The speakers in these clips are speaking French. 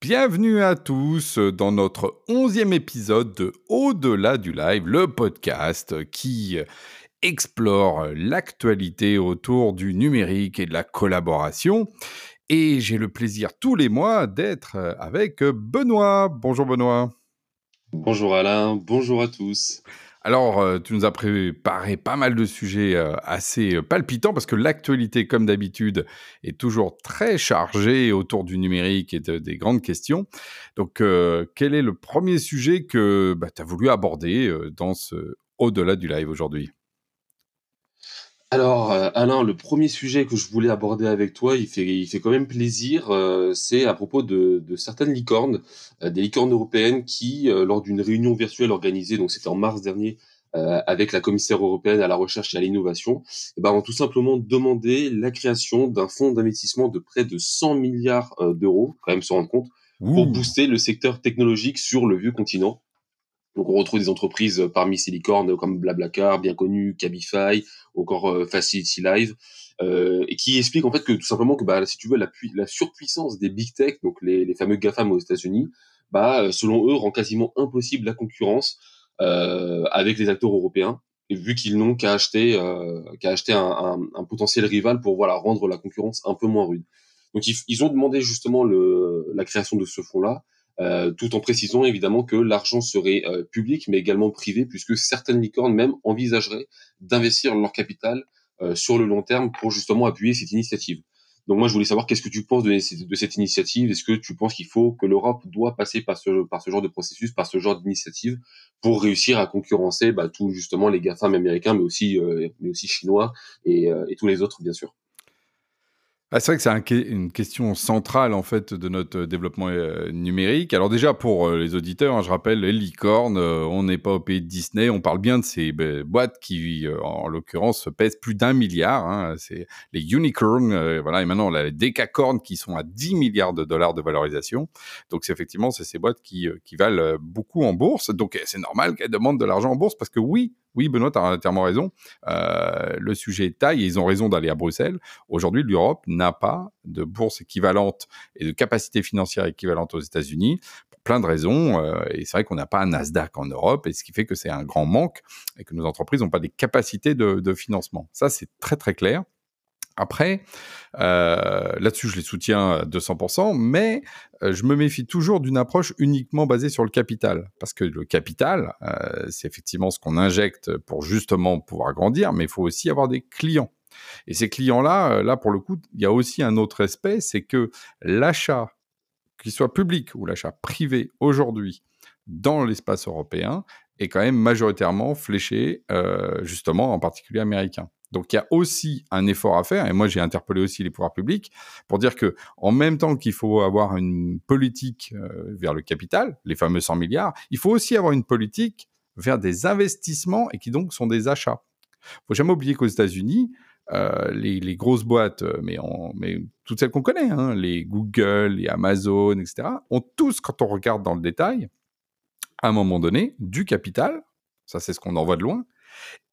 Bienvenue à tous dans notre onzième épisode de Au-delà du live, le podcast qui explore l'actualité autour du numérique et de la collaboration. Et j'ai le plaisir tous les mois d'être avec Benoît. Bonjour Benoît. Bonjour Alain, bonjour à tous. Alors, euh, tu nous as préparé pas mal de sujets euh, assez euh, palpitants parce que l'actualité, comme d'habitude, est toujours très chargée autour du numérique et des grandes questions. Donc, quel est le premier sujet que bah, tu as voulu aborder dans ce au-delà du live aujourd'hui? Alors, euh, Alain, le premier sujet que je voulais aborder avec toi, il fait, il fait quand même plaisir, euh, c'est à propos de, de certaines licornes, euh, des licornes européennes qui, lors d'une réunion virtuelle organisée, donc c'était en mars dernier, avec la commissaire européenne à la recherche et à l'innovation, eh ben, ont tout simplement demandé la création d'un fonds d'investissement de près de 100 milliards d'euros, quand même se rendre compte, pour booster le secteur technologique sur le vieux continent. Donc on retrouve des entreprises parmi ces licornes comme Blablacar, bien connu, Cabify, encore euh, Facility Live, euh, qui explique en fait que tout simplement que bah, si tu veux la, surpuissance des big tech, donc les, fameux GAFAM aux États-Unis, bah euh, selon eux rend quasiment impossible la concurrence euh, avec les acteurs européens, vu qu'ils n'ont qu'à acheter euh, un, potentiel rival pour voilà rendre la concurrence un peu moins rude. Donc ils, ont demandé justement la création de ce fonds-là. Euh, tout en précisant évidemment que l'argent serait euh, public mais également privé puisque certaines licornes même envisageraient d'investir leur capital euh, sur le long terme pour justement appuyer cette initiative. Donc moi je voulais savoir qu'est-ce que tu penses de, cette initiative? Est-ce que tu penses qu'il faut que l'Europe doit passer par ce, genre de processus, par ce genre d'initiative pour réussir à concurrencer bah, tous justement les GAFAM américains mais aussi, mais aussi chinois et, et tous les autres bien sûr? Ah, c'est vrai que c'est une question centrale en fait de notre développement euh, numérique. Alors déjà pour euh, les auditeurs, hein, je rappelle les licornes, euh, on n'est pas au pays de Disney, on parle bien de ces ben, boîtes qui, en l'occurrence, pèsent plus d'un milliard. Hein, c'est les unicorns, voilà, et maintenant les décacornes qui sont à 10 milliards de dollars de valorisation. Donc c'est effectivement c'est ces boîtes qui, qui valent beaucoup en bourse. Donc c'est normal qu'elles demandent de l'argent en bourse parce que oui, oui, Benoît, tu as entièrement raison. Euh, le sujet est taille et ils ont raison d'aller à Bruxelles. Aujourd'hui, l'Europe n'a pas de bourse équivalente et de capacité financière équivalente aux États-Unis pour plein de raisons. Euh, et c'est vrai qu'on n'a pas un Nasdaq en Europe et ce qui fait que c'est un grand manque et que nos entreprises n'ont pas des capacités de financement. Ça, c'est très très clair. Après, euh, là-dessus, je les soutiens à 200%, mais euh, je me méfie toujours d'une approche uniquement basée sur le capital. Parce que le capital, euh, c'est effectivement ce qu'on injecte pour justement pouvoir grandir, mais il faut aussi avoir des clients. Et ces clients-là, là, pour le coup, il y a aussi un autre aspect, c'est que l'achat, qu'il soit public ou l'achat privé aujourd'hui dans l'espace européen, est quand même majoritairement fléché, justement, en particulier américain. Donc il y a aussi un effort à faire, et moi j'ai interpellé aussi les pouvoirs publics pour dire que en même temps qu'il faut avoir une politique euh, vers le capital, les fameux 100 milliards, il faut aussi avoir une politique vers des investissements et qui donc sont des achats. Faut jamais oublier qu'aux États-Unis, euh, les, grosses boîtes, euh, mais, mais toutes celles qu'on connaît, hein, les Google, les Amazon, etc., ont tous, quand on regarde dans le détail, à un moment donné, du capital, ça c'est ce qu'on en voit de loin,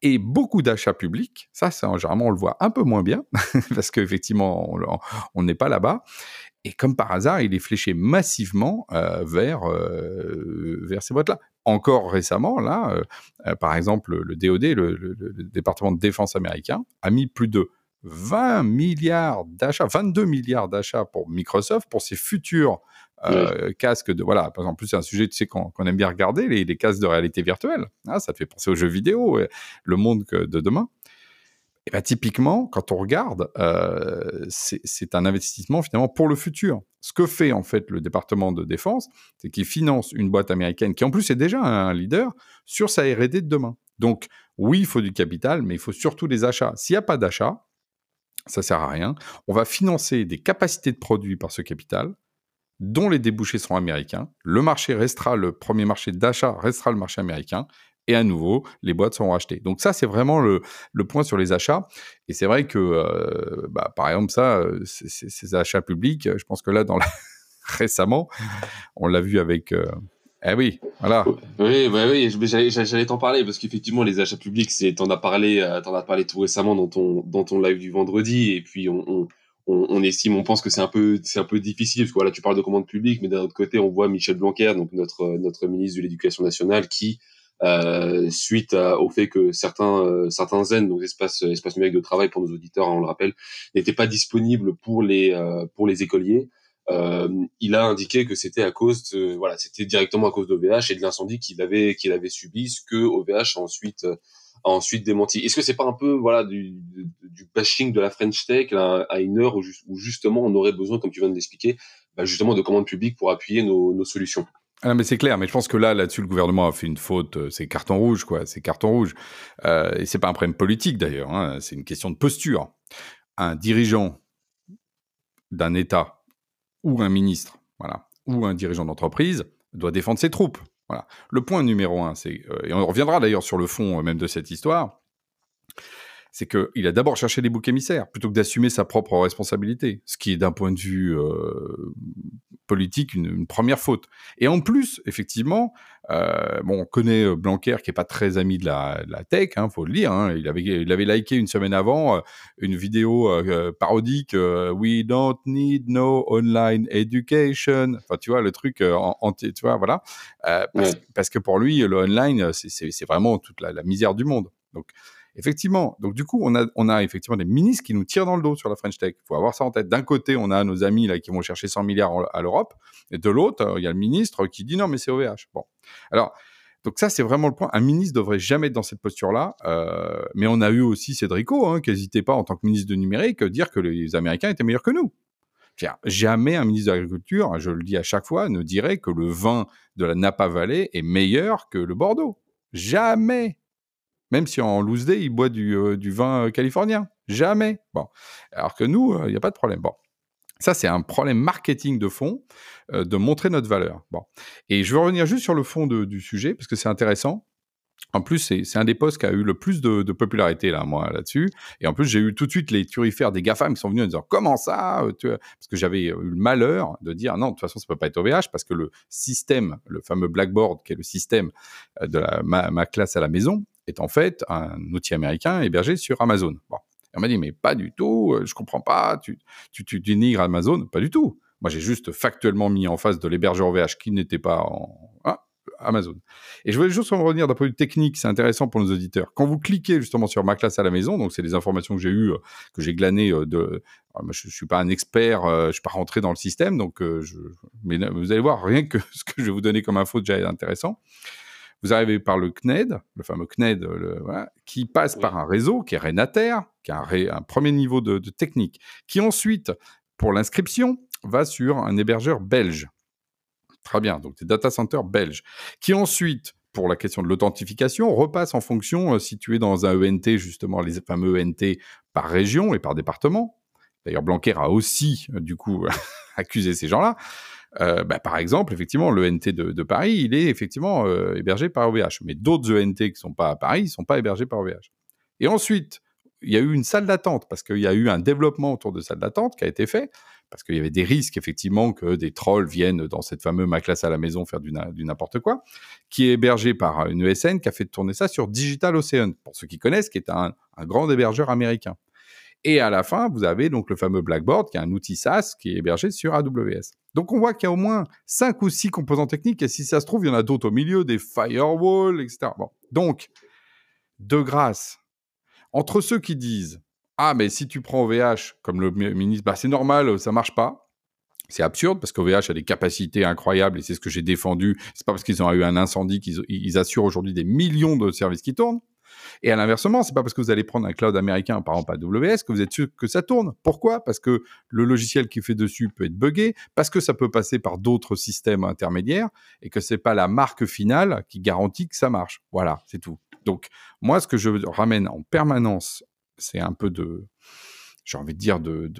et beaucoup d'achats publics, ça, c'est généralement, on le voit un peu moins bien, parce qu'effectivement, on n'est pas là-bas. Et comme par hasard, il est fléché massivement euh, vers, euh, vers ces boîtes-là. Encore récemment, là, euh, par exemple, le DOD, le, département de défense américain, a mis plus de 20 milliards d'achats, 22 milliards d'achats pour Microsoft pour ses futurs euh, casques de voilà par exemple plus c'est un sujet tu sais qu'on aime bien regarder les, casques de réalité virtuelle ah, ça te fait penser aux jeux vidéo le monde de demain. Et ben typiquement quand on regarde euh, c'est un investissement finalement pour le futur. Ce que fait en fait le département de défense c'est qu'il finance une boîte américaine qui en plus est déjà un leader sur sa R&D de demain. Donc oui il faut du capital mais il faut surtout des achats. S'il n'y a pas d'achat ça sert à rien. On va financer des capacités de produits par ce capital, dont les débouchés seront américains. Le marché restera, le premier marché d'achat restera le marché américain. Et à nouveau, les boîtes seront achetées. Donc ça, c'est vraiment le, point sur les achats. Et c'est vrai que, euh, bah, par exemple, ça, euh, ces achats publics, je pense que là, récemment, on l'a vu avec... Euh, eh oui, voilà. Oui, bah oui, j'allais t'en parler parce qu'effectivement les achats publics, t'en as parlé, as parlé tout récemment dans ton dans ton live du vendredi et puis on, estime, on pense que c'est un peu, c'est un peu difficile parce que voilà, tu parles de commande publique, mais d'un autre côté, on voit Michel Blanquer, donc notre notre ministre de l'Éducation nationale, qui euh, suite au fait que certains euh, certains zen, donc espaces espaces numériques de travail pour nos auditeurs, hein, on le rappelle, n'étaient pas disponibles pour les euh, pour les écoliers. Euh, il a indiqué que c'était à cause voilà, c'était directement à cause d'OVH et de l'incendie qu'il avait qu'il avait subi, ce que OVH a ensuite ensuite démenti. Est-ce que c'est pas un peu voilà du, bashing de la French Tech à, une heure où, justement on aurait besoin, comme tu viens de l'expliquer, bah justement de commandes publiques pour appuyer nos, nos solutions? Ah mais c'est clair, mais je pense que là, là-dessus, le gouvernement a fait une faute. Euh, c'est carton rouge, quoi. C'est carton rouge. Euh, et c'est pas un problème politique d'ailleurs. Hein. C'est une question de posture. Un dirigeant d'un État ou un ministre, voilà, ou un dirigeant d'entreprise doit défendre ses troupes. Voilà. Le point numéro un, c'est euh, et on reviendra d'ailleurs sur le fond euh, même de cette histoire c'est qu'il a d'abord cherché les boucs émissaires plutôt que d'assumer sa propre responsabilité, ce qui est d'un point de vue euh, politique une, première faute. Et en plus, effectivement, euh, bon, on connaît euh, Blanquer qui est pas très ami de la, la tech, hein, faut le dire. Hein, il avait il avait liké une semaine avant une vidéo parodique We don't need no online education. Enfin, tu vois le truc en, tu vois voilà, parce, que pour lui le online c'est vraiment toute la, la misère du monde. Donc Effectivement. Donc, du coup, on a, effectivement des ministres qui nous tirent dans le dos sur la French Tech. Il faut avoir ça en tête. D'un côté, on a nos amis là qui vont chercher 100 milliards à l'Europe. Et de l'autre, il y a le ministre qui dit non, mais c'est OVH. Bon. Alors, donc ça, c'est vraiment le point. Un ministre devrait jamais être dans cette posture-là. Euh, mais on a eu aussi Cédrico, hein, qui n'hésitait pas en tant que ministre de numérique, dire que les Américains étaient meilleurs que nous. Jamais un ministre de l'Agriculture, je le dis à chaque fois, ne dirait que le vin de la Napa Valley est meilleur que le Bordeaux. Jamais. Même si en loose day, il boit du, euh, vin euh, californien. Jamais. Bon. Alors que nous, euh, il n'y a pas de problème. Bon. Ça, c'est un problème marketing de fond, de montrer notre valeur. Bon. Et je veux revenir juste sur le fond du sujet, parce que c'est intéressant. En plus, c'est un des postes qui a eu le plus de, popularité là, moi, là-dessus. Et en plus, j'ai eu tout de suite les turifères des GAFAM qui sont venus en disant comment ça Parce que j'avais eu le malheur de dire non, de toute façon, ça peut pas être OVH parce que le système, le fameux Blackboard, qui est le système de ma classe à la maison, est en fait un outil américain hébergé sur Amazon. Bon. on m'a dit, mais pas du tout, euh, je comprends pas, tu, tu, tu dénigres Amazon. Pas du tout. Moi, j'ai juste factuellement mis en face de l'hébergeur OVH qui n'était pas en ah, Amazon. Et je voulais juste revenir d'un point de vue technique, c'est intéressant pour nos auditeurs. Quand vous cliquez justement sur ma classe à la maison, donc c'est les informations que j'ai eues, euh, que j'ai glanées euh, de. je, ne suis pas un expert, je suis pas rentré dans le système, donc mais vous allez voir rien que ce que je vais vous donner comme info déjà intéressant. Vous arrivez par le CNED, le fameux CNED, le, qui passe par un réseau qui est Renater, qui a un, premier niveau de, technique, qui ensuite, pour l'inscription, va sur un hébergeur belge. Très bien, donc des data centers belges, qui ensuite, pour la question de l'authentification, repasse en fonction euh, située dans un ENT, justement, les fameux ENT par région et par département. D'ailleurs, Blanquer a aussi, euh, du coup, accusé ces gens-là. Euh, bah, par exemple, effectivement, l'ENT de, de, Paris, il est effectivement euh, hébergé par OVH. Mais d'autres ENT qui ne sont pas à Paris, ne sont pas hébergés par OVH. Et ensuite, il y a eu une salle d'attente, parce qu'il y a eu un développement autour de salle d'attente qui a été fait, parce qu'il y avait des risques, effectivement, que des trolls viennent dans cette fameuse ma classe à la maison faire du, n'importe quoi, qui est hébergé par une ESN qui a fait tourner ça sur Digital Ocean, pour ceux qui connaissent, qui est un grand hébergeur américain. Et à la fin, vous avez donc le fameux Blackboard, qui est un outil SaaS qui est hébergé sur AWS. Donc on voit qu'il y a au moins cinq ou six composants techniques, et si ça se trouve, il y en a d'autres au milieu, des firewalls, etc. Bon. Donc, de grâce, entre ceux qui disent Ah, mais si tu prends OVH, comme le ministre, bah, c'est normal, ça marche pas. C'est absurde parce qu'OVH a des capacités incroyables et c'est ce que j'ai défendu. C'est pas parce qu'ils ont eu un incendie qu'ils assurent aujourd'hui des millions de services qui tournent. Et à l'inversement, c'est pas parce que vous allez prendre un cloud américain, par exemple AWS, que vous êtes sûr que ça tourne. Pourquoi? Parce que le logiciel qui fait dessus peut être buggé, parce que ça peut passer par d'autres systèmes intermédiaires, et que c'est pas la marque finale qui garantit que ça marche. Voilà, c'est tout. Donc, moi, ce que je ramène en permanence, c'est un peu de, j'ai envie de dire, de,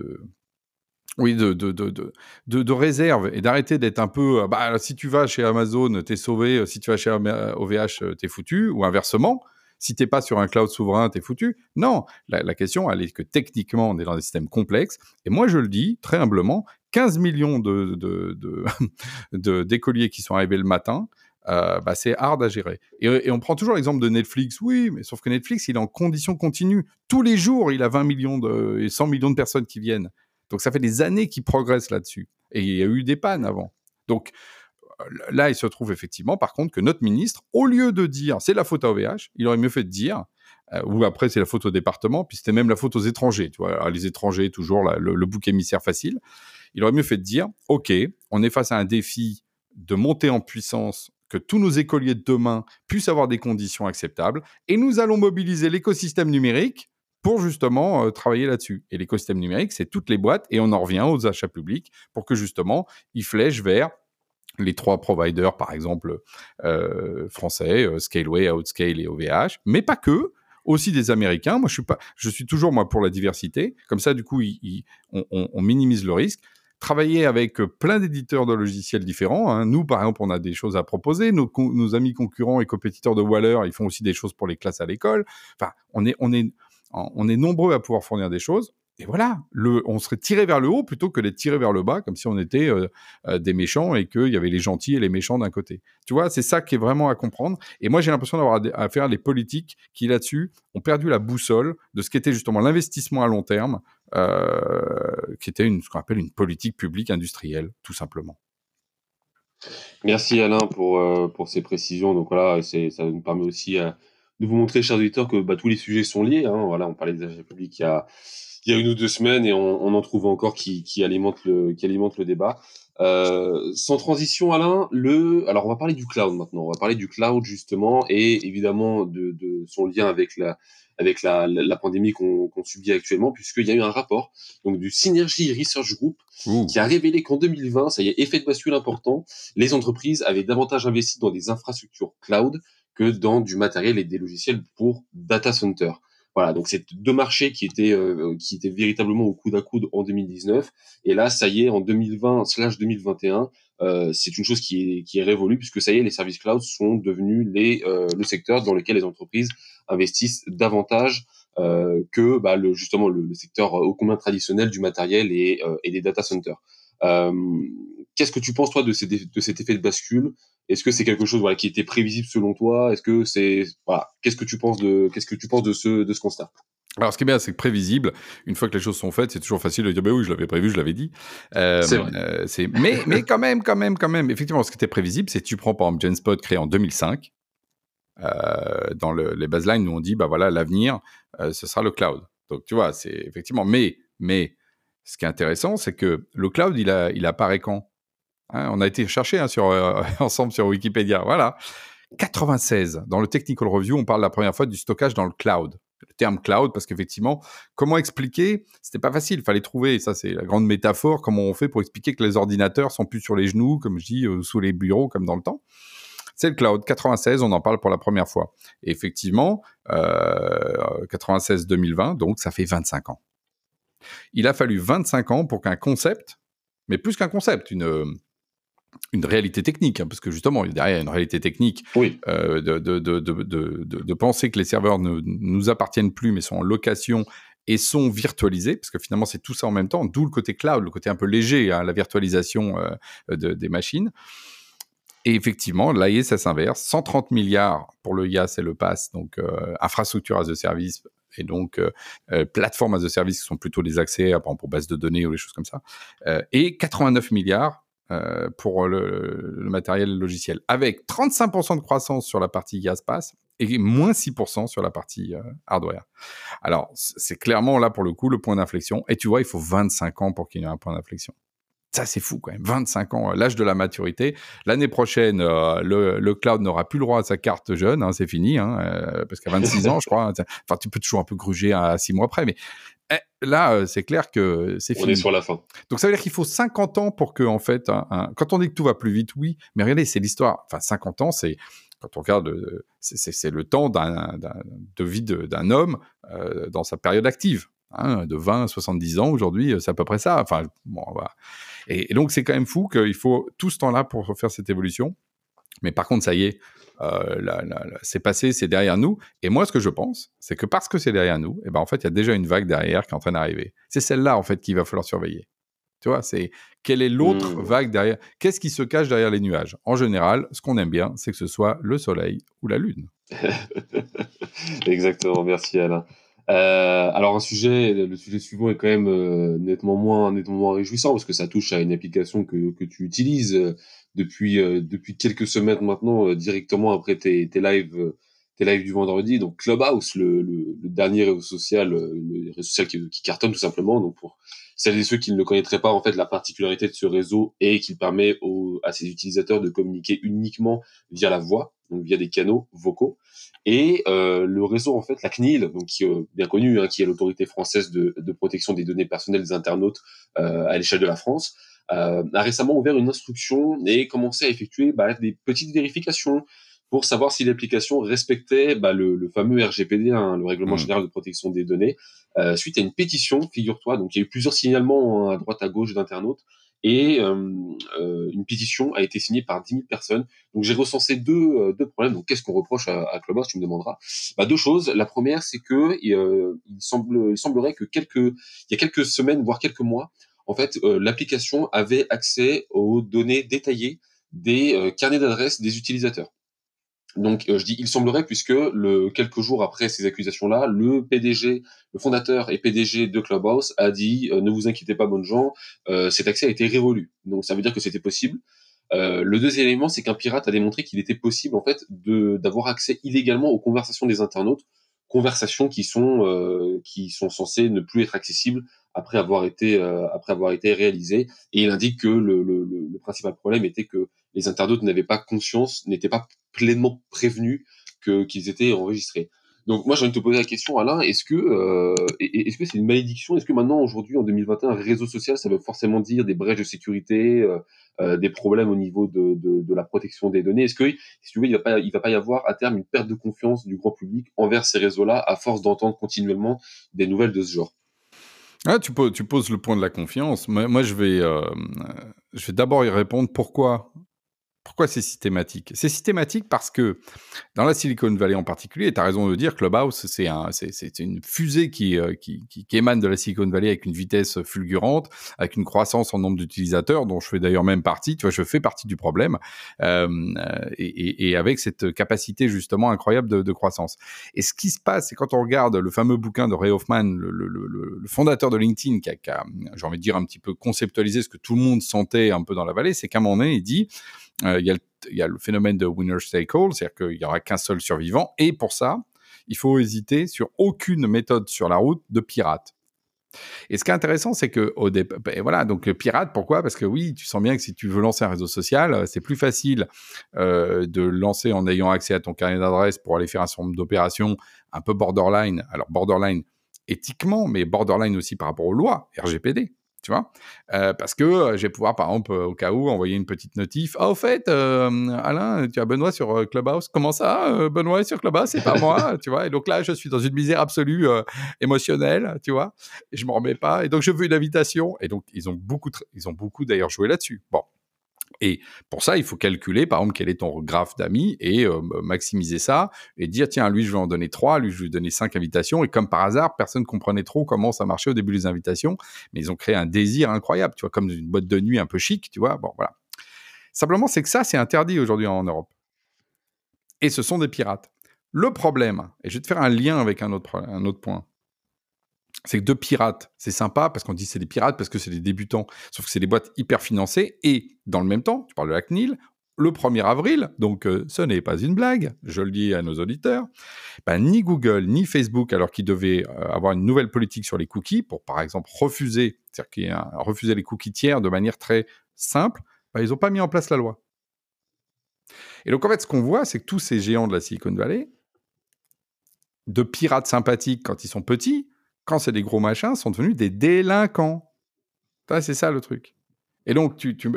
oui, de, de, de, de réserve et d'arrêter d'être un peu, bah, si tu vas chez Amazon, t'es sauvé, si tu vas chez OVH, t'es foutu, ou inversement. Si t'es pas sur un cloud souverain, t'es foutu. Non, la, question, elle est que techniquement, on est dans des systèmes complexes. Et moi, je le dis très humblement, 15 millions de, de, d'écoliers qui sont arrivés le matin, euh, bah, c'est hard à gérer. Et, on prend toujours l'exemple de Netflix. Oui, mais sauf que Netflix, il est en condition continue. Tous les jours, il a 20 millions de, et 100 millions de personnes qui viennent. Donc ça fait des années qu'ils progressent là-dessus. Et il y a eu des pannes avant. Donc là, il se trouve effectivement, par contre, que notre ministre, au lieu de dire c'est la faute à OVH, il aurait mieux fait de dire, euh, ou après c'est la faute au département, puis c'était même la faute aux étrangers, les étrangers, toujours le, bouc émissaire facile. Il aurait mieux fait de dire, OK, on est face à un défi de monter en puissance, que tous nos écoliers de demain puissent avoir des conditions acceptables, et nous allons mobiliser l'écosystème numérique pour justement euh, travailler là-dessus. Et l'écosystème numérique, c'est toutes les boîtes, et on en revient aux achats publics pour que justement, ils flèchent vers les trois providers, par exemple, euh, français, euh, Scaleway, Outscale et OVH, mais pas que, aussi des Américains. Moi, je suis pas, je suis toujours moi pour la diversité. Comme ça, du coup, on, minimise le risque. Travailler avec plein d'éditeurs de logiciels différents. Hein. Nous, par exemple, on a des choses à proposer. Nos, nos, amis concurrents et compétiteurs de Waller, ils font aussi des choses pour les classes à l'école. Enfin, on est, on est, on est nombreux à pouvoir fournir des choses et voilà, on serait tiré vers le haut plutôt que d'être tiré vers le bas, comme si on était euh, euh, des méchants et qu'il y avait les gentils et les méchants d'un côté. Tu vois, c'est ça qui est vraiment à comprendre. Et moi, j'ai l'impression d'avoir à faire des politiques qui, là-dessus, ont perdu la boussole de ce qu'était justement l'investissement à long terme, euh, qui était une, ce qu'on appelle une politique publique industrielle, tout simplement. Merci Alain pour, pour ces précisions. Donc voilà, ça nous permet aussi de vous montrer, chers auditeurs, que bah, tous les sujets sont liés. Hein. Voilà, on parlait des achats publics il y a il y a une ou deux semaines et on, on en trouve encore qui, qui alimentent le qui alimente le débat. Euh, sans transition, Alain, le alors on va parler du cloud maintenant. On va parler du cloud justement et évidemment de, de son lien avec la avec la, la, pandémie qu'on subit actuellement, puisqu'il y a eu un rapport donc du Synergy Research Group qui a révélé qu'en 2020, ça y est, effet de bascule important, les entreprises avaient davantage investi dans des infrastructures cloud que dans du matériel et des logiciels pour data center. Voilà, donc c'est deux marchés qui étaient euh, qui étaient véritablement au coude à coude en 2019, et là, ça y est, en 2020/2021, euh, c'est une chose qui est qui est révolue puisque ça y est, les services cloud sont devenus les euh, le secteur dans lequel les entreprises investissent davantage euh, que bah, le, justement le, secteur au combien traditionnel du matériel et, et des data centers. Qu'est-ce que tu penses toi de, ces, de cet effet de bascule? Est-ce que c'est quelque chose voilà, qui était prévisible selon toi? Est-ce que c'est voilà, qu'est-ce que tu penses de qu'est-ce que tu penses de ce de ce constat? Alors, ce qui est bien, c'est que prévisible, une fois que les choses sont faites, c'est toujours facile de dire, bah oui, je l'avais prévu, je l'avais dit. Euh, c'est vrai. Euh, mais, mais quand même, quand même, quand même, effectivement, ce qui était prévisible, c'est que tu prends par exemple GenSpot créé en 2005, euh, dans le, les baselines, nous on dit, bah voilà, l'avenir, euh, ce sera le cloud. Donc, tu vois, c'est effectivement, mais, mais, ce qui est intéressant, c'est que le cloud, il, a, il apparaît quand? Hein, on a été chercher hein, euh, ensemble sur Wikipédia. Voilà. 96, dans le Technical Review, on parle la première fois du stockage dans le cloud. Le terme cloud, parce qu'effectivement, comment expliquer? C'était pas facile. Il fallait trouver, ça c'est la grande métaphore, comment on fait pour expliquer que les ordinateurs sont plus sur les genoux, comme je dis, euh, sous les bureaux, comme dans le temps. C'est le cloud. 96, on en parle pour la première fois. Et effectivement, euh, 96-2020, donc ça fait 25 ans. Il a fallu 25 ans pour qu'un concept, mais plus qu'un concept, une, une réalité technique, hein, parce que justement, derrière, il y a une réalité technique euh, de, de, de, de, penser que les serveurs ne nous appartiennent plus, mais sont en location et sont virtualisés, parce que finalement, c'est tout ça en même temps, d'où le côté cloud, le côté un peu léger, hein, la virtualisation euh, des machines. Et effectivement, l'AIE, ça s'inverse. 130 milliards pour le IaaS et le PaaS, donc euh, infrastructure as a service, et donc euh, plateforme as a service, qui sont plutôt des accès, par pour base de données ou des choses comme ça. et 89 milliards euh, pour le, le, matériel logiciel, avec 35% de croissance sur la partie IaaS et moins 6% sur la partie euh, hardware. Alors, c'est clairement là pour le coup le point d'inflexion. Et tu vois, il faut 25 ans pour qu'il y ait un point d'inflexion. Ça, c'est fou quand même. 25 ans, euh, l'âge de la maturité. L'année prochaine, le, le, cloud n'aura plus le droit à sa carte jeune, hein, c'est fini, hein, parce qu'à 26 ans, je crois, enfin, tu peux toujours un peu gruger à 6 mois près, mais eh, là, euh, c'est clair que c'est fini. On est sur la fin. Donc ça veut dire qu'il faut 50 ans pour que, en fait, quand on dit que tout va plus vite, oui, mais regardez, c'est l'histoire. Enfin, 50 ans, c'est quand on regarde, euh, c'est le temps de vie d'un homme euh, dans sa période active. Hein, de 20 à 70 ans aujourd'hui, c'est à peu près ça. Enfin, bon, voilà. et, et donc c'est quand même fou qu'il faut tout ce temps-là pour faire cette évolution. Mais par contre, ça y est, euh, c'est passé, c'est derrière nous. Et moi, ce que je pense, c'est que parce que c'est derrière nous, et eh ben en fait, il y a déjà une vague derrière qui est en train d'arriver. C'est celle-là en fait qu'il va falloir surveiller. Tu vois, c'est quelle est l'autre mmh. vague derrière? Qu'est-ce qui se cache derrière les nuages? En général, ce qu'on aime bien, c'est que ce soit le soleil ou la lune. Exactement, merci Alain. Euh, alors un sujet, le sujet suivant est quand même euh, nettement moins nettement moins réjouissant parce que ça touche à une application que, que tu utilises euh, depuis euh, depuis quelques semaines maintenant directement après tes, tes lives tes lives du vendredi. Donc Clubhouse, le, le, le dernier réseau social, le réseau social qui, qui, cartonne tout simplement. Donc pour celles et ceux qui ne connaîtraient pas, en fait, la particularité de ce réseau est qu'il permet aux, à ses utilisateurs de communiquer uniquement via la voix, donc via des canaux vocaux. Et euh, le réseau, en fait, la CNIL, donc qui euh, bien connu, hein, qui est l'autorité française de, de, protection des données personnelles des internautes euh, à l'échelle de la France, a récemment ouvert une instruction et commencé à effectuer bah, des petites vérifications pour savoir si l'application respectait bah, le, le, fameux RGPD, hein, le Règlement mmh. général de protection des données, suite à une pétition, figure-toi. Donc il y a eu plusieurs signalements hein, à droite à gauche d'internautes et une pétition a été signée par 10 000 personnes. Donc j'ai recensé deux, deux problèmes. Donc qu'est-ce qu'on reproche à, à Clubhouse Tu me demanderas. Bah, deux choses. La première, c'est que il, semble, il semblerait que quelques, il y a quelques semaines, voire quelques mois, en fait, l'application avait accès aux données détaillées des carnets d'adresses des utilisateurs. Donc, euh, je dis il semblerait puisque le quelques jours après ces accusations-là, le PDG, le fondateur et PDG de Clubhouse a dit euh, ne vous inquiétez pas, bonnes gens, euh, cet accès a été révolu. Donc, ça veut dire que c'était possible. le deuxième élément, c'est qu'un pirate a démontré qu'il était possible en fait d'avoir accès illégalement aux conversations des internautes, conversations qui sont qui sont censées ne plus être accessibles après avoir été après avoir été réalisées. Et il indique que le, le, le principal problème était que les internautes n'avaient pas conscience, n'étaient pas pleinement prévenus que qu'ils étaient enregistrés. Donc moi j'ai envie de te poser la question Alain, est-ce que euh, que c'est une malédiction? Est-ce que maintenant aujourd'hui en 2021 un réseau social ça veut forcément dire des brèches de sécurité, euh, euh, des problèmes au niveau de, de, la protection des données? Est-ce que si tu veux il va pas va pas y avoir à terme une perte de confiance du grand public envers ces réseaux-là à force d'entendre continuellement des nouvelles de ce genre? Ah, tu, poses, le point de la confiance. Moi, je vais, je vais d'abord y répondre. Pourquoi pourquoi c'est systématique? C'est systématique parce que dans la Silicon Valley en particulier, tu as raison de dire, Clubhouse, c'est un, une fusée euh, qui, émane de la Silicon Valley avec une vitesse fulgurante, avec une croissance en nombre d'utilisateurs, dont je fais d'ailleurs même partie, tu vois, je fais partie du problème, euh, et, et, avec cette capacité justement incroyable de, croissance. Et ce qui se passe, c'est quand on regarde le fameux bouquin de Ray Hoffman, le, fondateur de LinkedIn, qui a, a j'ai envie de dire, un petit peu conceptualisé ce que tout le monde sentait un peu dans la vallée, c'est qu'à un moment donné, il dit, euh, il y, a le phénomène de winner take all, c'est-à-dire qu'il n'y aura qu'un seul survivant. Et pour ça, il faut hésiter sur aucune méthode sur la route de pirate. Et ce qui est intéressant, c'est que au départ, ben voilà, donc pirate, pourquoi? Parce que oui, tu sens bien que si tu veux lancer un réseau social, euh, c'est plus facile euh, de lancer en ayant accès à ton carnet d'adresse pour aller faire un certain nombre d'opérations un peu borderline. Alors borderline éthiquement, mais borderline aussi par rapport aux lois RGPD tu vois euh, Parce que euh, je vais pouvoir, par exemple, au cas où, envoyer une petite notif. Ah, au fait, euh, Alain, tu as Benoît sur Clubhouse. Comment ça Benoît est sur Clubhouse, c'est pas moi, tu vois Et donc là, je suis dans une misère absolue émotionnelle, tu vois Et je m'en remets pas. Et donc, je veux une invitation. Et donc, ils ont beaucoup, ils ont beaucoup d'ailleurs joué là-dessus. Bon. Et pour ça, il faut calculer, par exemple, quel est ton graphe d'amis et euh, maximiser ça et dire, tiens, lui, je vais en donner trois, lui, je vais lui donner cinq invitations. Et comme par hasard, personne ne comprenait trop comment ça marchait au début des invitations, mais ils ont créé un désir incroyable, tu vois, comme une boîte de nuit un peu chic, tu vois. Bon, voilà. Simplement, c'est que ça, c'est interdit aujourd'hui en Europe. Et ce sont des pirates. Le problème, et je vais te faire un lien avec un autre point, c'est que deux pirates, c'est sympa parce qu'on dit c'est des pirates parce que c'est des débutants, sauf que c'est des boîtes hyper financées et dans le même temps, tu parles de la CNIL, le 1er avril, donc euh, ce n'est pas une blague, je le dis à nos auditeurs, ben, ni Google ni Facebook, alors qu'ils devaient euh, avoir une nouvelle politique sur les cookies pour par exemple refuser, c'est-à-dire refuser les cookies tiers de manière très simple, ben, ils n'ont pas mis en place la loi. Et donc en fait, ce qu'on voit, c'est que tous ces géants de la Silicon Valley, de pirates sympathiques quand ils sont petits, quand c'est des gros machins, sont devenus des délinquants. c'est ça le truc. Et donc, tu, tu,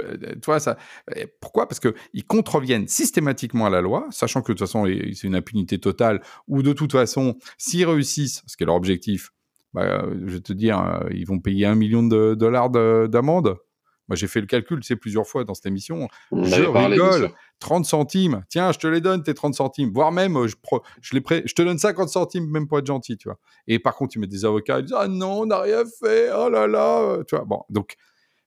vois, ça, eh, pourquoi? Parce qu'ils contreviennent systématiquement à la loi, sachant que de toute façon, c'est une impunité totale, ou de toute façon, s'ils réussissent, ce qui est leur objectif, bah, je vais te dire, euh, ils vont payer un million de dollars d'amende. Moi, j'ai fait le calcul, c'est plusieurs fois dans cette émission. je rigole. 30 centimes. Tiens, je te les donne, tes 30 centimes. Voire même, je, je, les je te donne 50 centimes, même pour être gentil, tu vois. Et par contre, tu mets des avocats, ils disent, ah non, on n'a rien fait, oh là là, tu vois. Bon, donc,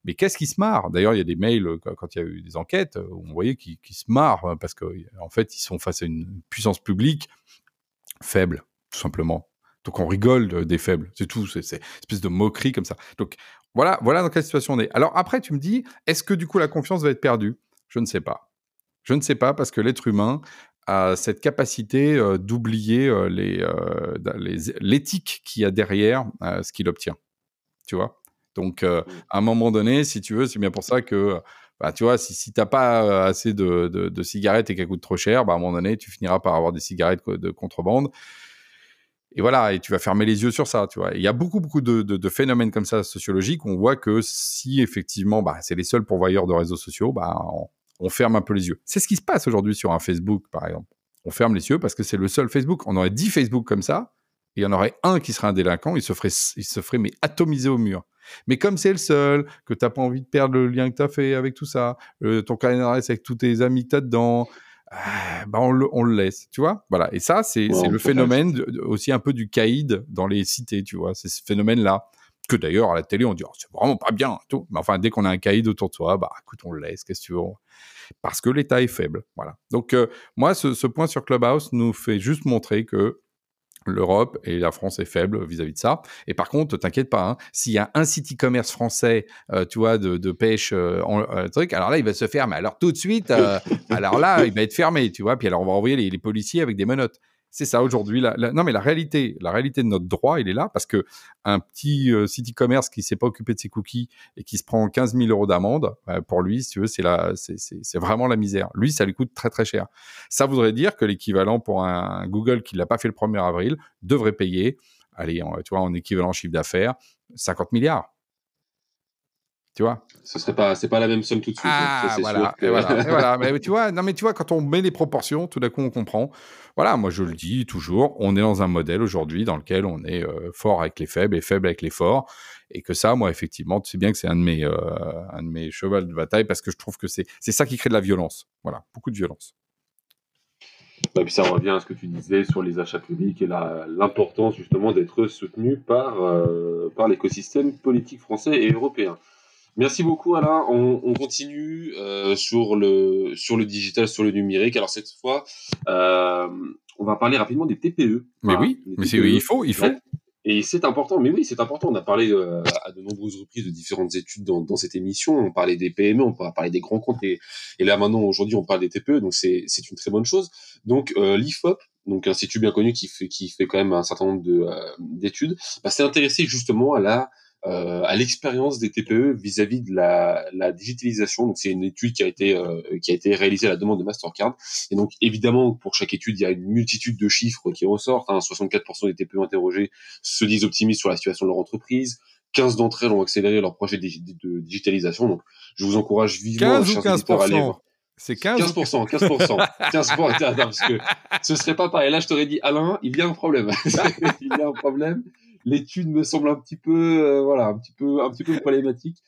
mais qu'est-ce qui se marre? D'ailleurs, il y a des mails, quand il y a eu des enquêtes, où on voyait qu'ils se marrent, hein, parce qu'en en fait, ils sont face à une puissance publique faible, tout simplement. Donc on rigole des faibles, c'est tout, c'est une espèce de moquerie comme ça. Donc voilà, voilà dans quelle situation on est. Alors après, tu me dis, est-ce que du coup la confiance va être perdue? Je ne sais pas. Je ne sais pas parce que l'être humain a cette capacité euh, d'oublier euh, euh, l'éthique qu'il y a derrière ce qu'il obtient. Tu vois? Donc mmh. à un moment donné, si tu veux, c'est bien pour ça que bah, tu vois, si, si tu n'as pas assez de, de, cigarettes et qu'elles coûtent trop cher, bah, à un moment donné, tu finiras par avoir des cigarettes de contrebande. Et voilà, et tu vas fermer les yeux sur ça, tu vois. Il y a beaucoup, beaucoup de, de, phénomènes comme ça sociologiques. On voit que si effectivement, bah, c'est les seuls pourvoyeurs de réseaux sociaux, bah, on, ferme un peu les yeux. C'est ce qui se passe aujourd'hui sur un Facebook, par exemple. On ferme les yeux parce que c'est le seul Facebook. On aurait 10 Facebook comme ça, et il y en aurait un qui serait un délinquant, il se ferait, il se ferait mais atomiser au mur. Mais comme c'est le seul, que tu n'as pas envie de perdre le lien que tu as fait avec tout ça, euh, ton calendrier avec tous tes amis que dedans, bah on, le, on, le, laisse, tu vois? Voilà. Et ça, c'est le phénomène aussi un peu du caïd dans les cités, tu vois? C'est ce phénomène-là. Que d'ailleurs, à la télé, on dit, oh, c'est vraiment pas bien, tout. Mais enfin, dès qu'on a un caïd autour de toi, bah, écoute, on le laisse, qu'est-ce que tu veux? Parce que l'État est faible. Voilà. Donc, euh, moi, ce, ce, point sur Clubhouse nous fait juste montrer que l'Europe et la France est faible vis-à-vis de ça. Et par contre, t'inquiète pas, hein, s'il y a un site e-commerce français, euh, tu vois, de, pêche, euh, en, euh, truc, alors là, il va se fermer. Alors tout de suite, alors là, il va être fermé, tu vois. Puis alors, on va envoyer les policiers avec des menottes. C'est ça aujourd'hui. La, non, mais la réalité, la réalité de notre droit, il est là parce que un petit euh, site e-commerce qui s'est pas occupé de ses cookies et qui se prend 15 000 euros d'amende, bah, pour lui, si tu veux, c'est la, c'est vraiment la misère. Lui, ça lui coûte très très cher. Ça voudrait dire que l'équivalent pour un, Google qui l'a pas fait le 1er avril devrait payer, allez, tu vois, en équivalent chiffre d'affaires, 50 milliards. Tu vois? Ce serait pas, c'est pas la même somme tout de suite. Ah, voilà, voilà, Mais tu vois, non, mais tu vois, quand on met les proportions, tout d'un coup, on comprend. Voilà, moi, je le dis toujours, on est dans un modèle aujourd'hui dans lequel on est euh, fort avec les faibles et faible avec les forts. Et que ça, moi, effectivement, tu sais bien que c'est un de mes, euh, un de mes chevals de bataille parce que je trouve que c'est, c'est ça qui crée de la violence. Voilà, beaucoup de violence. Bah, puis ça revient à ce que tu disais sur les achats publics et l'importance justement d'être soutenu par, euh, par l'écosystème politique français et européen. Merci beaucoup Alain. On, on continue euh, sur le sur le digital, sur le numérique. Alors cette fois, euh, on va parler rapidement des TPE. Mais oui, mais c'est il faut, il faut. Et c'est important, mais oui, c'est important. On a parlé euh, à de nombreuses reprises de différentes études dans, dans, cette émission. On parlait des PME, on parlait des grands comptes, et, et là maintenant, aujourd'hui, on parle des TPE, donc c'est c'est une très bonne chose. Donc euh, l'IFOP, donc un institut bien connu qui fait qui fait quand même un certain nombre de euh, d'études, bah, s'est intéressé justement à la euh, à l'expérience des TPE vis-à-vis de la, la, digitalisation. Donc c'est une étude qui a été euh, qui a été réalisée à la demande de Mastercard. Et donc évidemment pour chaque étude il y a une multitude de chiffres qui ressortent. Hein. 64% des TPE interrogés se disent optimistes sur la situation de leur entreprise. 15 d'entre elles ont accéléré leur projet de, digitalisation. Donc je vous encourage vivement 15 ou 15% à aller voir. C'est 15 15%, 15%, 15%, parce que ce serait pas pareil. Là, je t'aurais dit, Alain, il y a un problème. il y a un problème l'étude me semble un petit peu, euh, voilà, un petit peu, un petit peu problématique.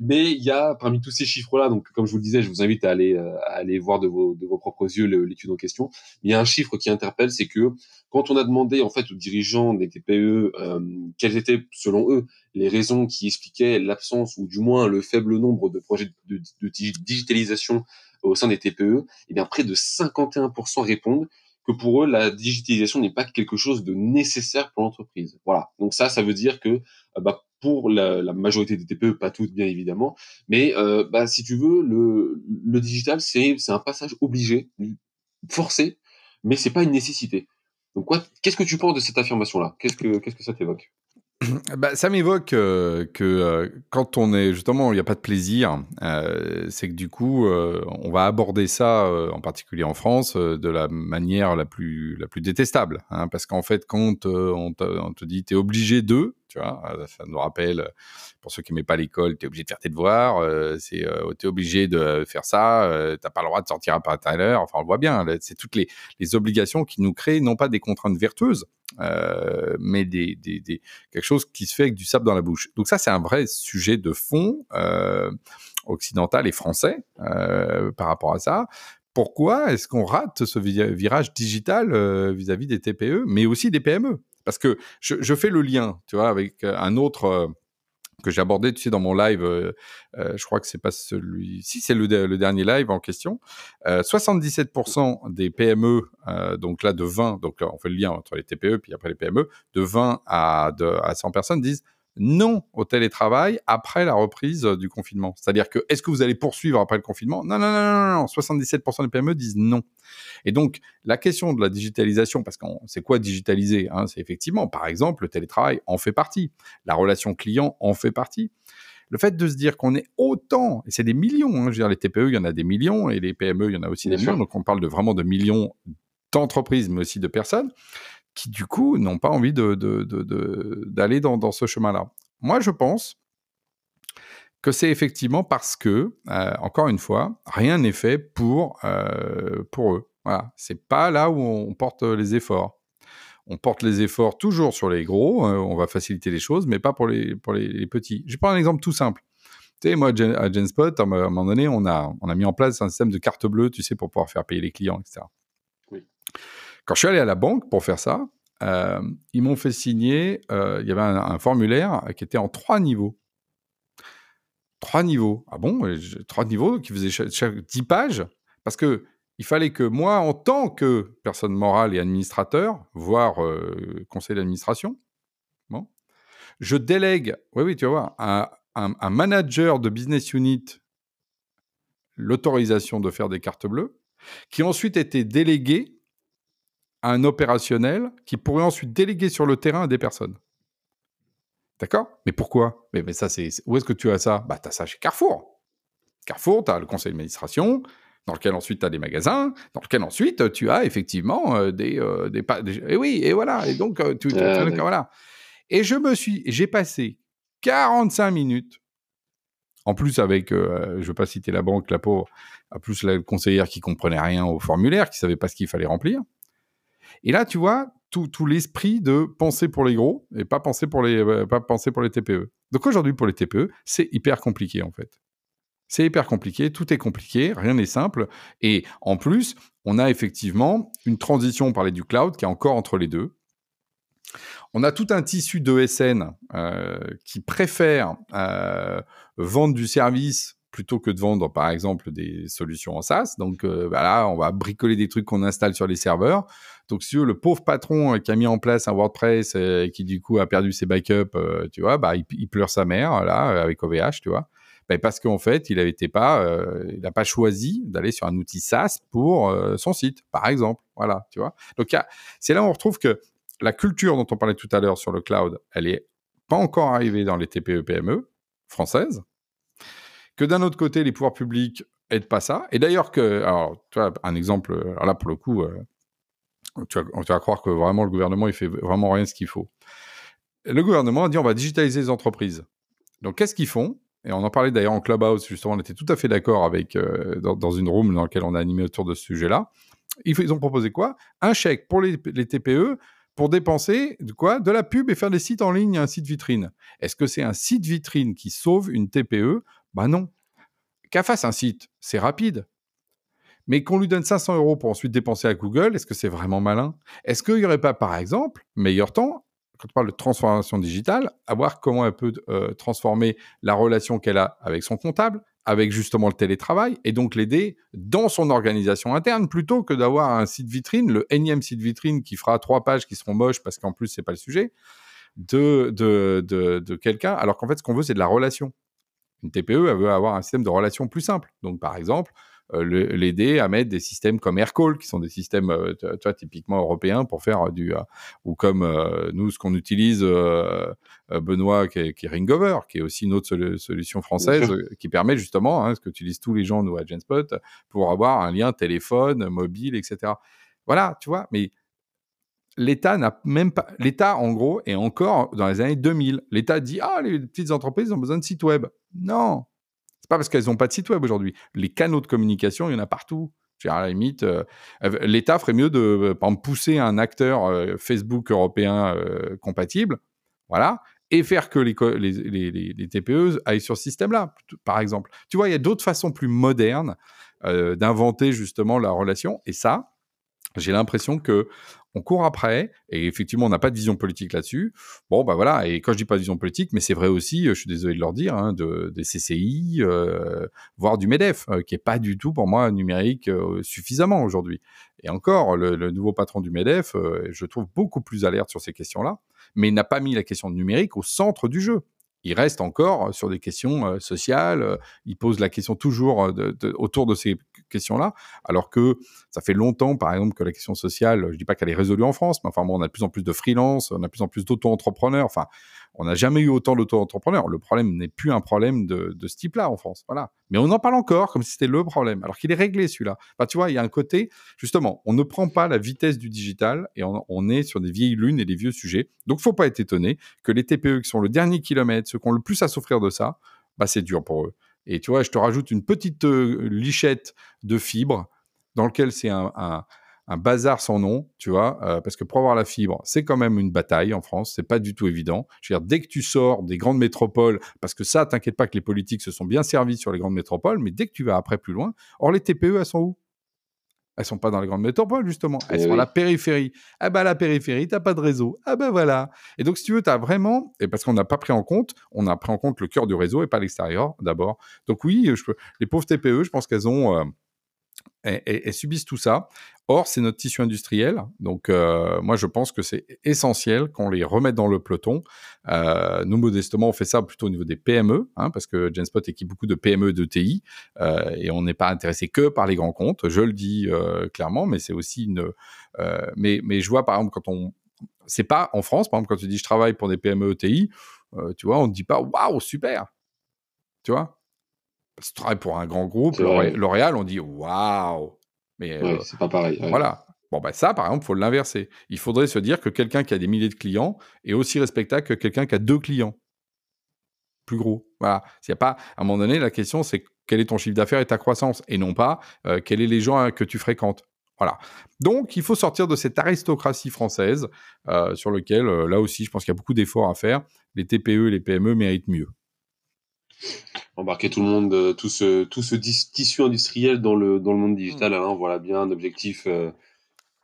Mais il y a parmi tous ces chiffres-là, donc comme je vous le disais, je vous invite à aller, euh, à aller voir de vos, de vos propres yeux l'étude en question. Il y a un chiffre qui interpelle, c'est que quand on a demandé en fait aux dirigeants des TPE euh, quelles étaient selon eux les raisons qui expliquaient l'absence ou du moins le faible nombre de projets de, de digitalisation au sein des TPE, et eh bien près de 51% répondent que pour eux, la digitalisation n'est pas quelque chose de nécessaire pour l'entreprise. Voilà. Donc ça, ça veut dire que euh, bah, pour la, la, majorité des TPE, pas toutes bien évidemment, mais euh, bah, si tu veux, le, le digital, c'est un passage obligé, forcé, mais c'est pas une nécessité. Donc quoi, qu'est-ce que tu penses de cette affirmation-là? Qu'est-ce que qu'est-ce que ça t'évoque? bah, ça m'évoque euh, que euh, quand on est justement, il n'y a pas de plaisir, euh, c'est que du coup, on va aborder ça, en particulier en France, de la manière la plus, la plus détestable. Hein, parce qu'en fait, quand on on, te, dit tu es obligé de, vois, ça nous rappelle, pour ceux qui n'aimaient pas l'école, tu es obligé de faire tes devoirs, c'est tu es obligé de faire ça, tu n'as pas le droit de sortir à à l'heure, enfin on le voit bien, c'est toutes les, obligations qui nous créent non pas des contraintes vertueuses, euh, mais quelque chose qui se fait avec du sable dans la bouche. Donc ça, c'est un vrai sujet de fond euh, occidental et français euh, par rapport à ça. Pourquoi est-ce qu'on rate ce virage digital euh, vis-à-vis des TPE, mais aussi des PME Parce que je, fais le lien, tu vois, avec un autre que j'ai abordé, tu sais, dans mon live, euh, euh, je crois que c'est pas celui, si c'est le, dernier live en question, 77% euh, des PME, donc là de 20, donc là on fait le lien entre les TPE puis après les PME, de 20 à, à 100 personnes disent non au télétravail après la reprise du confinement. C'est-à-dire que est-ce que vous allez poursuivre après le confinement? Non, non, non, non, non, 77% des PME disent non. Et donc la question de la digitalisation, parce qu'on c'est quoi digitaliser hein, C'est effectivement, par exemple, le télétravail en fait partie, la relation client en fait partie. Le fait de se dire qu'on est autant, et c'est des millions, hein, je veux dire, les TPE, il y en a des millions, et les PME, il y en a aussi des millions, donc on parle de vraiment de millions d'entreprises, mais aussi de personnes qui du coup n'ont pas envie d'aller dans, ce chemin-là. Moi, je pense que c'est effectivement parce que, euh, encore une fois, rien n'est fait pour, euh, pour eux. Voilà, c'est pas là où on porte les efforts. On porte les efforts toujours sur les gros, euh, on va faciliter les choses, mais pas pour les, pour les, petits. Je prends un exemple tout simple. Tu sais, moi, à Genspot, à un moment donné, on a, on a mis en place un système de carte bleue, tu sais, pour pouvoir faire payer les clients, etc. Quand je suis allé à la banque pour faire ça, euh, ils m'ont fait signer, euh, il y avait un, formulaire qui était en trois niveaux. Trois niveaux. Ah bon? Trois niveaux qui faisaient chaque, dix pages? Parce que il fallait que moi, en tant que personne morale et administrateur, voire euh, conseil d'administration, bon, je délègue, oui, oui, tu vas voir, à un manager de business unit l'autorisation de faire des cartes bleues, qui ensuite était délégué un opérationnel qui pourrait ensuite déléguer sur le terrain à des personnes. D'accord? Mais pourquoi? Mais, mais, ça, c'est où est-ce que tu as ça? Bah, tu as ça chez Carrefour. Carrefour, tu as le conseil d'administration, dans lequel ensuite tu as des magasins, dans lequel ensuite tu as effectivement euh, des, euh, des, Et oui, et voilà. Et donc, euh, tu, voilà. Et je me suis. J'ai passé 45 minutes. En plus, avec, je ne veux pas citer la banque, la pauvre, à plus la conseillère qui comprenait rien au formulaire, qui savait pas ce qu'il fallait remplir. Et là, tu vois, tout, l'esprit de penser pour les gros et pas penser pour les, euh, pas penser pour les TPE. Donc aujourd'hui, pour les TPE, c'est hyper compliqué en fait. C'est hyper compliqué, tout est compliqué, rien n'est simple. Et en plus, on a effectivement une transition, on parlait du cloud, qui est encore entre les deux. On a tout un tissu d'ESN euh, qui préfère euh, vendre du service plutôt que de vendre, par exemple, des solutions en SaaS. Donc voilà, on va bricoler des trucs qu'on installe sur les serveurs. Donc si le pauvre patron euh, qui a mis en place un WordPress et qui du coup a perdu ses backups, euh, tu vois, bah il, pleure sa mère là avec OVH, tu vois. Bah, parce qu'en fait, il n'avait pas, il n'a pas choisi d'aller sur un outil SaaS pour son site, par exemple. Voilà, tu vois. Donc c'est là où on retrouve que la culture dont on parlait tout à l'heure sur le cloud, elle est pas encore arrivée dans les TPE-PME françaises que d'un autre côté, les pouvoirs publics aident pas ça. Et d'ailleurs, que, alors, tu vois, un exemple, là, pour le coup, euh, tu, vas, croire que vraiment le gouvernement, il fait vraiment rien ce qu'il faut. Le gouvernement a dit on va digitaliser les entreprises. Donc, qu'est-ce qu'ils font? Et on en parlait d'ailleurs en Clubhouse, justement, on était tout à fait d'accord avec, euh, dans, une room dans laquelle on a animé autour de ce sujet-là. Ils, ont proposé quoi? Un chèque pour les, TPE pour dépenser de quoi? De la pub et faire des sites en ligne, un site vitrine. Est-ce que c'est un site vitrine qui sauve une TPE bah non. Qu'elle fasse un site, c'est rapide. Mais qu'on lui donne 500 euros pour ensuite dépenser à Google, est-ce que c'est vraiment malin? Est-ce qu'il n'y aurait pas, par exemple, meilleur temps, quand on parle de transformation digitale, à voir comment elle peut euh, transformer la relation qu'elle a avec son comptable, avec justement le télétravail, et donc l'aider dans son organisation interne, plutôt que d'avoir un site vitrine, le énième site vitrine qui fera trois pages qui seront moches parce qu'en plus, c'est pas le sujet, de, de, de quelqu'un, alors qu'en fait, ce qu'on veut, c'est de la relation. Une TPE, elle veut avoir un système de relation plus simple. Donc, par exemple, l'aider à mettre des systèmes comme Aircall, qui sont des systèmes, euh, tu vois, typiquement européens pour faire du, euh, ou comme nous, ce qu'on utilise, Benoît, qui est, qui Ringover, qui est aussi une autre solution française, qui permet justement, hein, ce qu'utilisent tous les gens, nous, à Genspot, pour avoir un lien téléphone, mobile, etc. Voilà, tu vois, mais l'État n'a même pas. L'État, en gros, est encore dans les années 2000. L'État dit Ah, les petites entreprises ont besoin de sites web. Non. C'est pas parce qu'elles n'ont pas de site web aujourd'hui. Les canaux de communication, il y en a partout. À la limite, euh, l'État ferait mieux de par pousser un acteur euh, Facebook européen euh, compatible, voilà, et faire que les, les, les, TPE aillent sur ce système-là, par exemple. Tu vois, il y a d'autres façons plus modernes d'inventer justement la relation, et ça, j'ai l'impression que on court après, et effectivement, on n'a pas de vision politique là-dessus. Bon, bah voilà, et quand je dis pas de vision politique, mais c'est vrai aussi, je suis désolé de leur dire, hein, de, des CCI, euh, voire du MEDEF, euh, qui est pas du tout pour moi numérique euh, suffisamment aujourd'hui. Et encore, le, le, nouveau patron du MEDEF, euh, je trouve beaucoup plus alerte sur ces questions-là, mais il n'a pas mis la question numérique au centre du jeu il reste encore sur des questions sociales. il pose la question toujours autour de ces questions-là, alors que ça fait longtemps, par exemple, que la question sociale, je dis pas qu'elle est résolue en France, mais enfin bon, on a de plus en plus de freelance, on a de plus en plus d'auto-entrepreneurs. Enfin, on n'a jamais eu autant d'auto-entrepreneurs. Le problème n'est plus un problème de, ce type-là en France. Mais on en parle encore comme si c'était le problème, alors qu'il est réglé celui-là. Tu vois, il y a un côté, justement, on ne prend pas la vitesse du digital et on, est sur des vieilles lunes et des vieux sujets. Donc, faut pas être étonné que les TPE qui sont le dernier kilomètre, ceux qui ont le plus à souffrir de ça, bah, c'est dur pour eux. Et tu vois, je te rajoute une petite euh, lichette de fibres dans lequel c'est un un bazar sans nom, tu vois, euh, parce que pour avoir la fibre, c'est quand même une bataille en France, c'est pas du tout évident. Je veux dire, dès que tu sors des grandes métropoles, parce que ça, t'inquiète pas que les politiques se sont bien servis sur les grandes métropoles, mais dès que tu vas après plus loin, or les TPE, elles sont où? Elles sont pas dans les grandes métropoles, justement. Elles sont à la périphérie. Ah bah, la périphérie, t'as pas de réseau. Ah bah voilà. Et donc, si tu veux, tu as vraiment, et parce qu'on n'a pas pris en compte, on a pris en compte le cœur du réseau et pas l'extérieur, d'abord. Donc oui, je peux, les pauvres TPE, je pense qu'elles ont, euh, elles, elles, subissent tout ça. Or, c'est notre tissu industriel. Donc, euh, moi, je pense que c'est essentiel qu'on les remette dans le peloton. Euh, nous, modestement, on fait ça plutôt au niveau des PME, hein, parce que Genspot équipe beaucoup de PME de TI, euh, et on n'est pas intéressé que par les grands comptes. Je le dis euh, clairement, mais c'est aussi une. Euh, mais, mais je vois, par exemple, quand on. C'est pas en France, par exemple, quand tu dis je travaille pour des PME ETI, euh, tu vois, on ne dit pas waouh, super. Tu vois? Parce que tu travailles pour un grand groupe, L'Oréal, on dit waouh. Mais ouais, euh, c'est pas pareil. Ouais. Voilà. Bon, ben ça, par exemple, faut l'inverser. Il faudrait se dire que quelqu'un qui a des milliers de clients est aussi respectable que quelqu'un qui a deux clients. Plus gros. Voilà. S'il y a pas, à un moment donné, la question, c'est quel est ton chiffre d'affaires et ta croissance, et non pas euh, quels sont les gens hein, que tu fréquentes. Voilà. Donc, il faut sortir de cette aristocratie française euh, sur lequel, euh, là aussi, je pense qu'il y a beaucoup d'efforts à faire. Les TPE et les PME méritent mieux embarquer tout le monde, euh, tout ce, tout ce tissu industriel dans le, dans le monde digital. Mmh. Hein, voilà bien un objectif euh,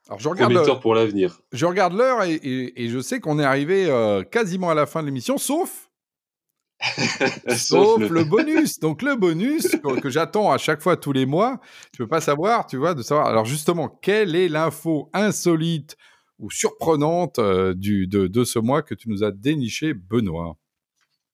Alors je regarde pour l'avenir. Je regarde l'heure et, et, et, je sais qu'on est arrivé euh, quasiment à la fin de l'émission, sauf. sauf, le... le... bonus. Donc le bonus que, que j'attends à chaque fois tous les mois, tu peux pas savoir, tu vois, de savoir. Alors justement, quelle est l'info insolite ou surprenante euh, du, de, de ce mois que tu nous as déniché, Benoît?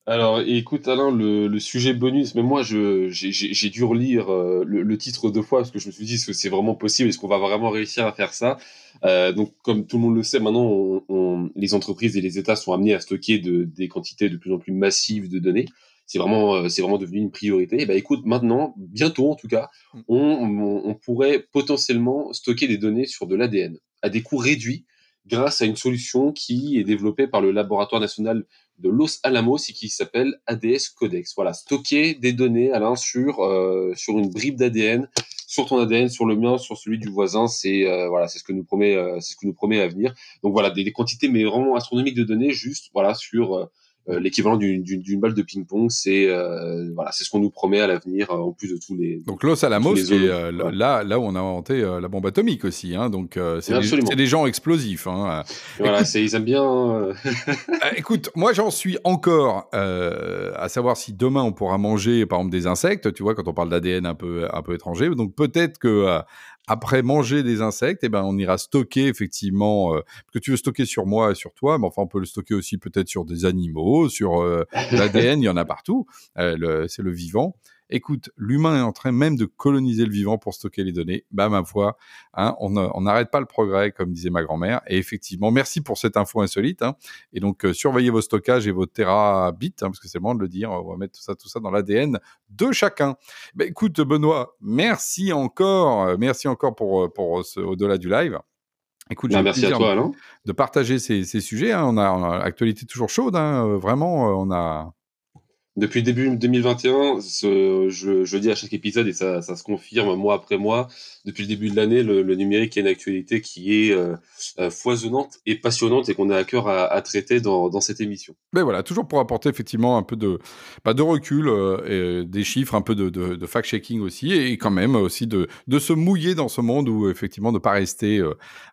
Alors, écoute, Alain, le, le, sujet bonus, mais moi, j'ai dû relire euh, le, le, titre deux fois parce que je me suis dit, est-ce que c'est vraiment possible Est-ce qu'on va vraiment réussir à faire ça? Euh, Donc, comme tout le monde le sait, maintenant, on, on, les entreprises et les États sont amenés à stocker de, des quantités de plus en plus massives de données. C'est vraiment, euh, c'est vraiment devenu une priorité. Et ben, écoute, maintenant, bientôt en tout cas, mm. on, on pourrait potentiellement stocker des données sur de l'ADN à des coûts réduits grâce à une solution qui est développée par le laboratoire national de Los Alamos et qui s'appelle ADS Codex. Voilà, stocker des données, Alain, sur euh, sur une bribe d'ADN, sur ton ADN, sur le mien, sur celui du voisin. C'est euh, voilà, c'est ce que nous promet, euh, c'est ce que nous promet à venir. Donc voilà, des, des, quantités mais vraiment astronomiques de données, juste voilà sur l'équivalent d'une balle de ping-pong. C'est euh, voilà, c'est ce qu'on nous promet à l'avenir, en plus de tous les. Donc Los Alamos, c'est euh, là, là où on a inventé la bombe atomique aussi. Hein, donc c'est des, des, gens explosifs. Hein. Voilà, écoute, ils aiment bien. écoute, moi j'en suis encore à savoir si demain on pourra manger par exemple des insectes. Tu vois, quand on parle d'ADN un peu un peu étranger, donc peut-être que après manger des insectes, eh ben, on ira stocker effectivement, euh, que tu veux stocker sur moi et sur toi, mais enfin, on peut le stocker aussi peut-être sur des animaux, sur euh, l'ADN, il y en a partout. Euh, c'est le vivant écoute, l'humain est en train même de coloniser le vivant pour stocker les données. Bah, ma foi, hein, on n'arrête pas le progrès, comme disait ma grand-mère. Et effectivement, merci pour cette info insolite. Hein. Et donc, euh, surveillez vos stockages et vos terabits, hein, parce que c'est le moment de le dire. On va mettre tout ça, tout ça dans l'ADN de chacun. Bah, écoute, Benoît, merci encore. Euh, merci encore pour, euh, pour ce, au-delà du live. Écoute, bah, merci à toi, Alain. De partager ces, ces sujets. Hein. On a, on a actualité toujours chaude. Hein. Vraiment, on a Depuis le début 2021, ce, je, je dis à chaque épisode, et ça, se confirme mois après mois, depuis le début de l'année, le, numérique est une actualité qui est euh, euh, foisonnante et passionnante et qu'on a à cœur à, traiter dans, cette émission. Mais voilà, toujours pour apporter effectivement un peu de, bah, de recul, euh, des chiffres, un peu de, de, de fact-checking aussi, et quand même aussi de, de se mouiller dans ce monde où effectivement ne pas rester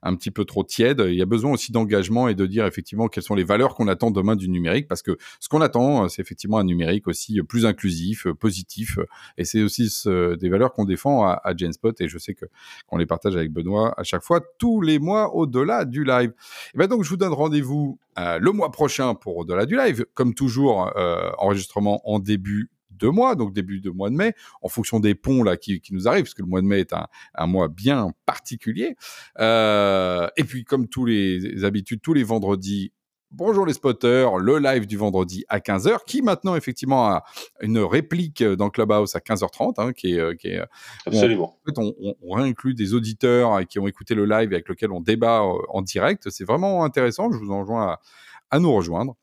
un petit peu trop tiède. Il y a besoin aussi d'engagement et de dire effectivement quelles sont les valeurs qu'on attend demain du numérique, parce que ce qu'on attend, c'est effectivement un numérique aussi plus inclusif, positif. Et c'est aussi des valeurs qu'on défend à, à Genspot. Et je sais que qu'on les partage avec Benoît à chaque fois, tous les mois au-delà du live. Et ben donc je vous donne rendez-vous euh, le mois prochain pour au-delà du live. Comme toujours, euh, enregistrement en début de mois, donc début de mois de mai, en fonction des ponts là qui, nous arrivent, parce que le mois de mai est un, mois bien particulier. Euh, et puis comme tous les habitudes, tous les vendredis, Bonjour les spotters, le live du vendredi à 15h, qui maintenant effectivement a une réplique dans Clubhouse à 15h30, hein, qui est... euh, Qui est Absolument. On, en fait, on, des auditeurs qui ont écouté le live et avec lequel on débat euh, en direct. C'est vraiment intéressant, je vous enjoins à, à nous rejoindre.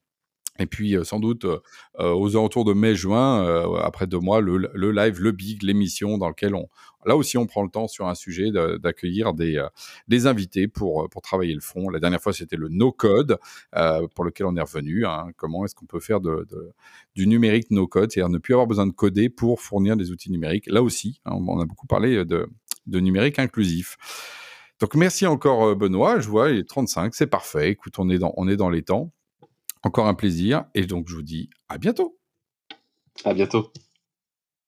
Et puis, euh, sans doute, euh, aux alentours de mai-juin, euh, après deux mois, le, le, live, le big, l'émission dans lequel on, là aussi, on prend le temps sur un sujet d'accueillir des, euh, invités pour, pour travailler le fond. La dernière fois, c'était le no-code, euh, pour lequel on est revenu. Hein. Comment est-ce qu'on peut faire du numérique no-code, c'est-à-dire ne plus avoir besoin de coder pour fournir des outils numériques. Là aussi, hein, on a beaucoup parlé de, de numérique inclusif. Donc, merci encore, Benoît. Je vois, il est 35, c'est parfait. Écoute, on est dans, on est dans les temps. Encore un plaisir. Et donc, je vous dis à bientôt. À bientôt.